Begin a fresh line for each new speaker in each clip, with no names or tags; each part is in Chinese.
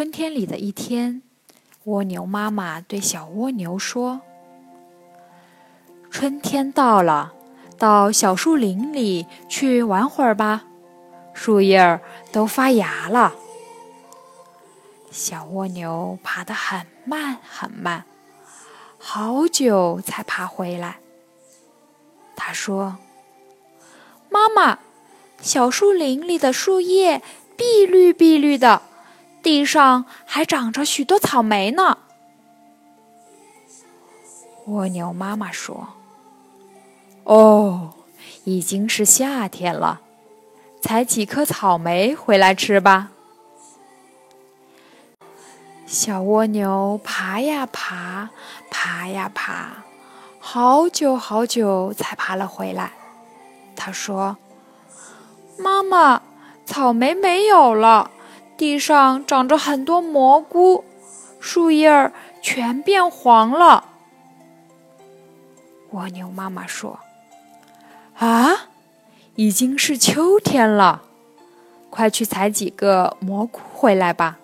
春天里的一天，蜗牛妈妈对小蜗牛说：“春天到了，到小树林里去玩会儿吧，树叶儿都发芽了。”小蜗牛爬得很慢很慢，好久才爬回来。他说：“妈妈，小树林里的树叶碧绿碧绿的。”地上还长着许多草莓呢。蜗牛妈妈说：“哦，已经是夏天了，采几颗草莓回来吃吧。”小蜗牛爬呀爬，爬呀爬，好久好久才爬了回来。他说：“妈妈，草莓没有了。”地上长着很多蘑菇，树叶儿全变黄了。蜗牛妈妈说：“啊，已经是秋天了，快去采几个蘑菇回来吧。”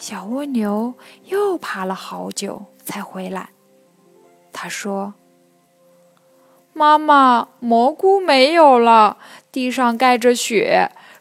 小蜗牛又爬了好久才回来。他说：“妈妈，蘑菇没有了，地上盖着雪。”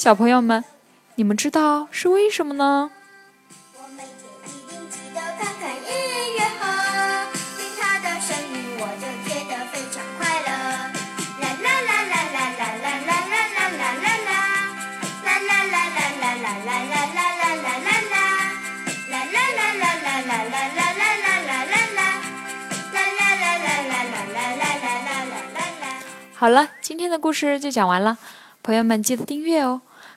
小朋友们，你们知道是为什么呢？好了，今天的故事就讲完了，朋友们记得订阅哦。